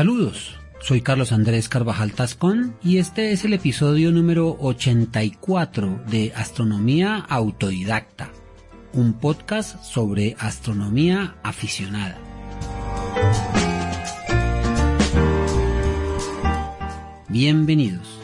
Saludos, soy Carlos Andrés Carvajal Tascón y este es el episodio número 84 de Astronomía Autodidacta, un podcast sobre astronomía aficionada. Bienvenidos.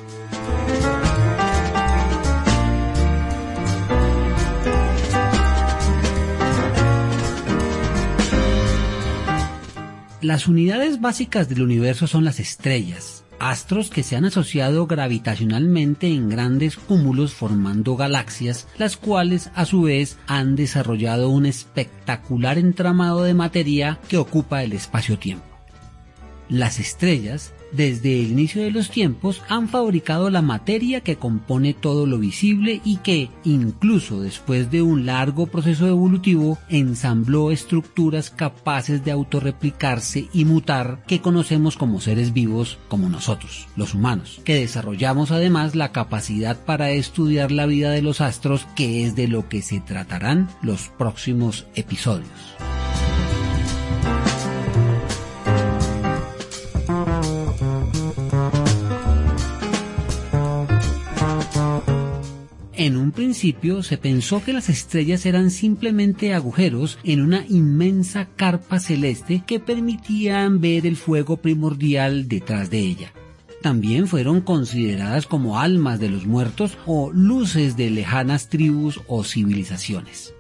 Las unidades básicas del universo son las estrellas, astros que se han asociado gravitacionalmente en grandes cúmulos formando galaxias, las cuales a su vez han desarrollado un espectacular entramado de materia que ocupa el espacio-tiempo. Las estrellas desde el inicio de los tiempos han fabricado la materia que compone todo lo visible y que, incluso después de un largo proceso evolutivo, ensambló estructuras capaces de autorreplicarse y mutar que conocemos como seres vivos como nosotros, los humanos, que desarrollamos además la capacidad para estudiar la vida de los astros que es de lo que se tratarán los próximos episodios. En un principio se pensó que las estrellas eran simplemente agujeros en una inmensa carpa celeste que permitían ver el fuego primordial detrás de ella. También fueron consideradas como almas de los muertos o luces de lejanas tribus o civilizaciones.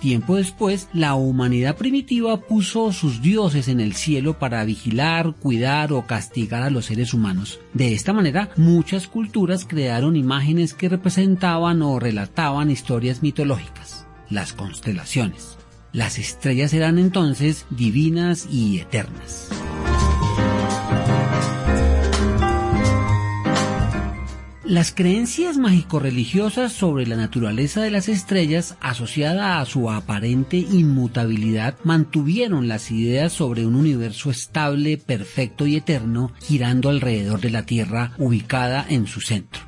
Tiempo después, la humanidad primitiva puso sus dioses en el cielo para vigilar, cuidar o castigar a los seres humanos. De esta manera, muchas culturas crearon imágenes que representaban o relataban historias mitológicas, las constelaciones. Las estrellas eran entonces divinas y eternas. Las creencias mágico-religiosas sobre la naturaleza de las estrellas asociada a su aparente inmutabilidad mantuvieron las ideas sobre un universo estable, perfecto y eterno girando alrededor de la Tierra ubicada en su centro.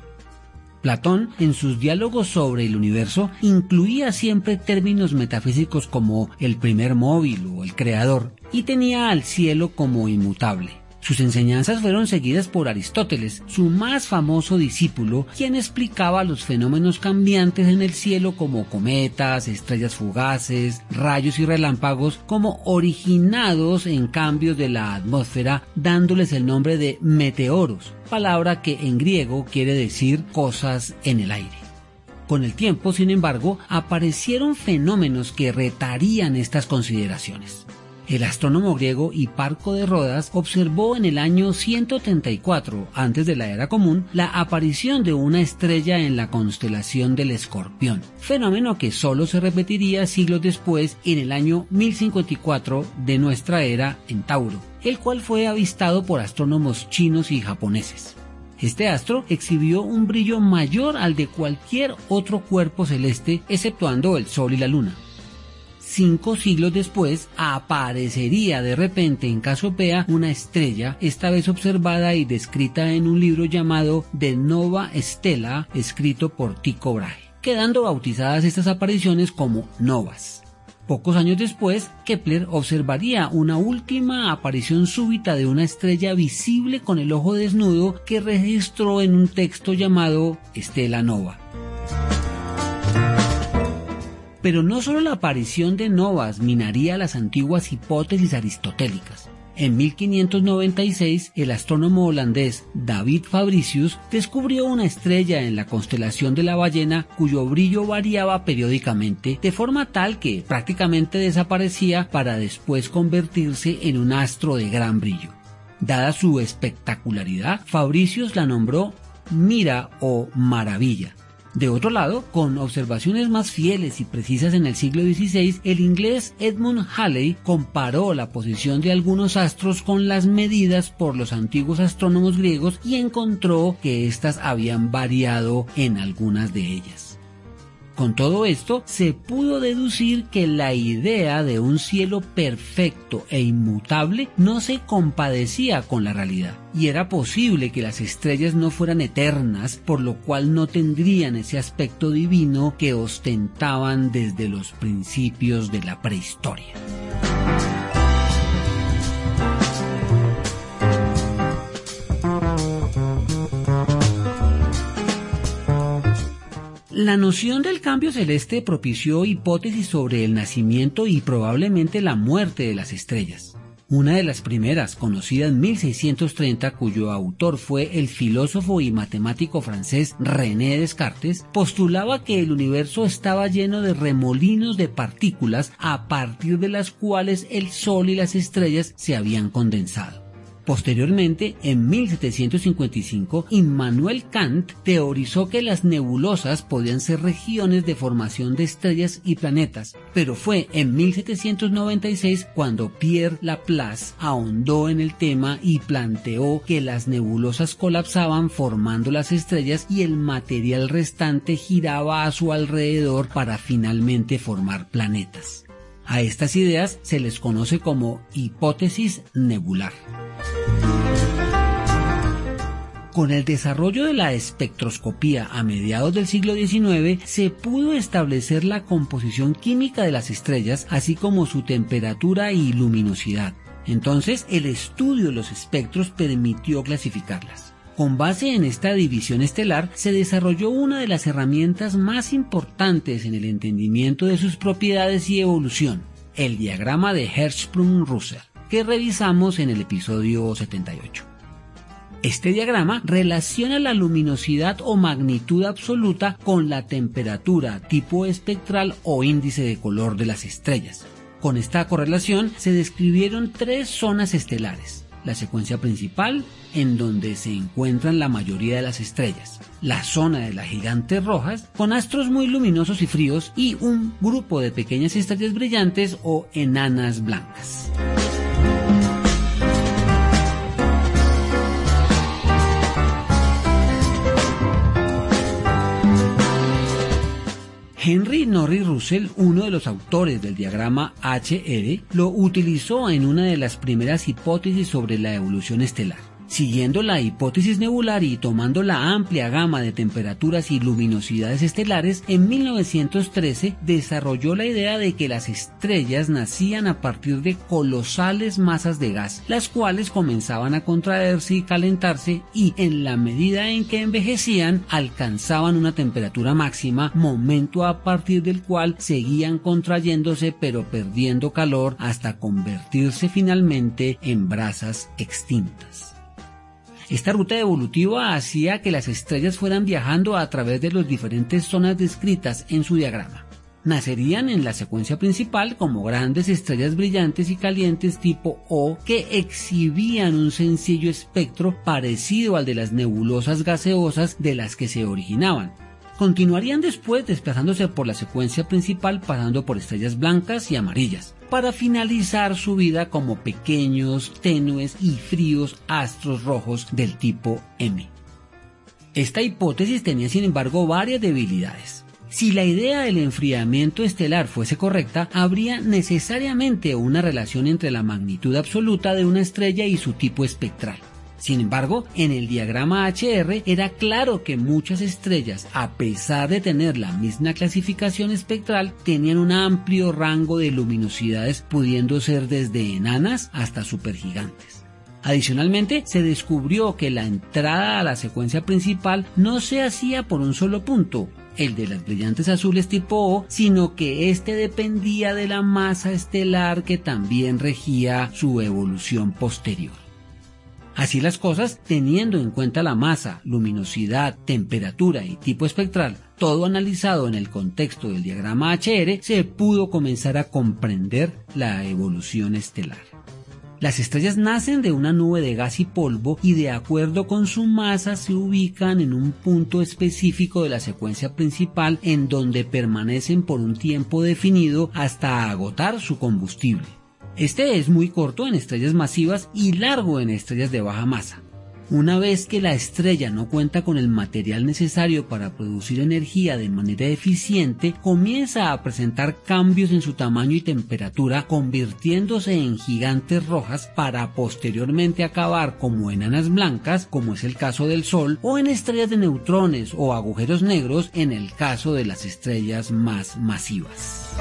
Platón, en sus diálogos sobre el universo, incluía siempre términos metafísicos como el primer móvil o el creador, y tenía al cielo como inmutable. Sus enseñanzas fueron seguidas por Aristóteles, su más famoso discípulo, quien explicaba los fenómenos cambiantes en el cielo como cometas, estrellas fugaces, rayos y relámpagos como originados en cambios de la atmósfera, dándoles el nombre de meteoros, palabra que en griego quiere decir cosas en el aire. Con el tiempo, sin embargo, aparecieron fenómenos que retarían estas consideraciones. El astrónomo griego Hiparco de Rodas observó en el año 134 antes de la era común la aparición de una estrella en la constelación del Escorpión, fenómeno que solo se repetiría siglos después en el año 1054 de nuestra era en Tauro, el cual fue avistado por astrónomos chinos y japoneses. Este astro exhibió un brillo mayor al de cualquier otro cuerpo celeste exceptuando el Sol y la Luna cinco siglos después, aparecería de repente en Casopea una estrella, esta vez observada y descrita en un libro llamado De Nova Stella, escrito por Tycho Brahe, quedando bautizadas estas apariciones como novas. Pocos años después, Kepler observaría una última aparición súbita de una estrella visible con el ojo desnudo que registró en un texto llamado Estela Nova. Pero no solo la aparición de novas minaría las antiguas hipótesis aristotélicas. En 1596, el astrónomo holandés David Fabricius descubrió una estrella en la constelación de la ballena cuyo brillo variaba periódicamente de forma tal que prácticamente desaparecía para después convertirse en un astro de gran brillo. Dada su espectacularidad, Fabricius la nombró Mira o Maravilla de otro lado, con observaciones más fieles y precisas en el siglo XVI, el inglés Edmund Halley comparó la posición de algunos astros con las medidas por los antiguos astrónomos griegos y encontró que éstas habían variado en algunas de ellas. Con todo esto, se pudo deducir que la idea de un cielo perfecto e inmutable no se compadecía con la realidad, y era posible que las estrellas no fueran eternas, por lo cual no tendrían ese aspecto divino que ostentaban desde los principios de la prehistoria. La noción del cambio celeste propició hipótesis sobre el nacimiento y probablemente la muerte de las estrellas. Una de las primeras, conocida en 1630, cuyo autor fue el filósofo y matemático francés René Descartes, postulaba que el universo estaba lleno de remolinos de partículas a partir de las cuales el Sol y las estrellas se habían condensado. Posteriormente, en 1755, Immanuel Kant teorizó que las nebulosas podían ser regiones de formación de estrellas y planetas, pero fue en 1796 cuando Pierre Laplace ahondó en el tema y planteó que las nebulosas colapsaban formando las estrellas y el material restante giraba a su alrededor para finalmente formar planetas. A estas ideas se les conoce como hipótesis nebular. Con el desarrollo de la espectroscopía a mediados del siglo XIX, se pudo establecer la composición química de las estrellas, así como su temperatura y luminosidad. Entonces, el estudio de los espectros permitió clasificarlas. Con base en esta división estelar, se desarrolló una de las herramientas más importantes en el entendimiento de sus propiedades y evolución, el diagrama de Hertzsprung-Russell, que revisamos en el episodio 78. Este diagrama relaciona la luminosidad o magnitud absoluta con la temperatura, tipo espectral o índice de color de las estrellas. Con esta correlación se describieron tres zonas estelares. La secuencia principal, en donde se encuentran la mayoría de las estrellas. La zona de las gigantes rojas, con astros muy luminosos y fríos, y un grupo de pequeñas estrellas brillantes o enanas blancas. Henry Norris Russell, uno de los autores del diagrama HR, lo utilizó en una de las primeras hipótesis sobre la evolución estelar. Siguiendo la hipótesis nebular y tomando la amplia gama de temperaturas y luminosidades estelares, en 1913 desarrolló la idea de que las estrellas nacían a partir de colosales masas de gas, las cuales comenzaban a contraerse y calentarse y en la medida en que envejecían alcanzaban una temperatura máxima, momento a partir del cual seguían contrayéndose pero perdiendo calor hasta convertirse finalmente en brasas extintas. Esta ruta evolutiva hacía que las estrellas fueran viajando a través de las diferentes zonas descritas en su diagrama. Nacerían en la secuencia principal como grandes estrellas brillantes y calientes tipo O que exhibían un sencillo espectro parecido al de las nebulosas gaseosas de las que se originaban. Continuarían después desplazándose por la secuencia principal pasando por estrellas blancas y amarillas para finalizar su vida como pequeños, tenues y fríos astros rojos del tipo M. Esta hipótesis tenía sin embargo varias debilidades. Si la idea del enfriamiento estelar fuese correcta, habría necesariamente una relación entre la magnitud absoluta de una estrella y su tipo espectral. Sin embargo, en el diagrama HR era claro que muchas estrellas, a pesar de tener la misma clasificación espectral, tenían un amplio rango de luminosidades pudiendo ser desde enanas hasta supergigantes. Adicionalmente, se descubrió que la entrada a la secuencia principal no se hacía por un solo punto, el de las brillantes azules tipo O, sino que este dependía de la masa estelar que también regía su evolución posterior. Así las cosas, teniendo en cuenta la masa, luminosidad, temperatura y tipo espectral, todo analizado en el contexto del diagrama HR, se pudo comenzar a comprender la evolución estelar. Las estrellas nacen de una nube de gas y polvo y de acuerdo con su masa se ubican en un punto específico de la secuencia principal en donde permanecen por un tiempo definido hasta agotar su combustible. Este es muy corto en estrellas masivas y largo en estrellas de baja masa. Una vez que la estrella no cuenta con el material necesario para producir energía de manera eficiente, comienza a presentar cambios en su tamaño y temperatura, convirtiéndose en gigantes rojas para posteriormente acabar como enanas blancas, como es el caso del Sol, o en estrellas de neutrones o agujeros negros en el caso de las estrellas más masivas.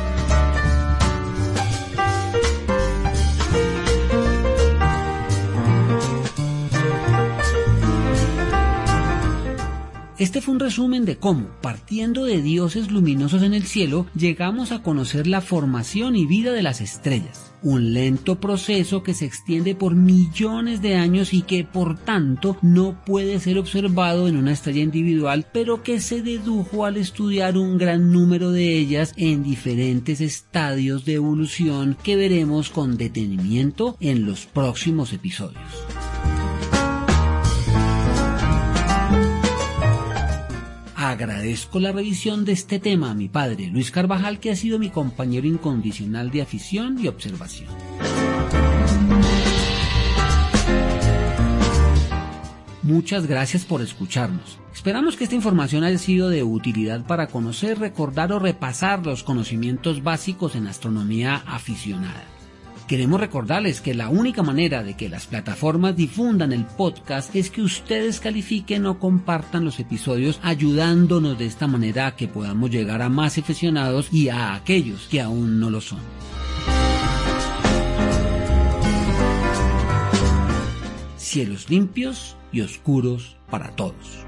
Este fue un resumen de cómo, partiendo de dioses luminosos en el cielo, llegamos a conocer la formación y vida de las estrellas. Un lento proceso que se extiende por millones de años y que por tanto no puede ser observado en una estrella individual, pero que se dedujo al estudiar un gran número de ellas en diferentes estadios de evolución que veremos con detenimiento en los próximos episodios. Agradezco la revisión de este tema a mi padre, Luis Carvajal, que ha sido mi compañero incondicional de afición y observación. Muchas gracias por escucharnos. Esperamos que esta información haya sido de utilidad para conocer, recordar o repasar los conocimientos básicos en astronomía aficionada. Queremos recordarles que la única manera de que las plataformas difundan el podcast es que ustedes califiquen o compartan los episodios ayudándonos de esta manera a que podamos llegar a más aficionados y a aquellos que aún no lo son. Cielos limpios y oscuros para todos.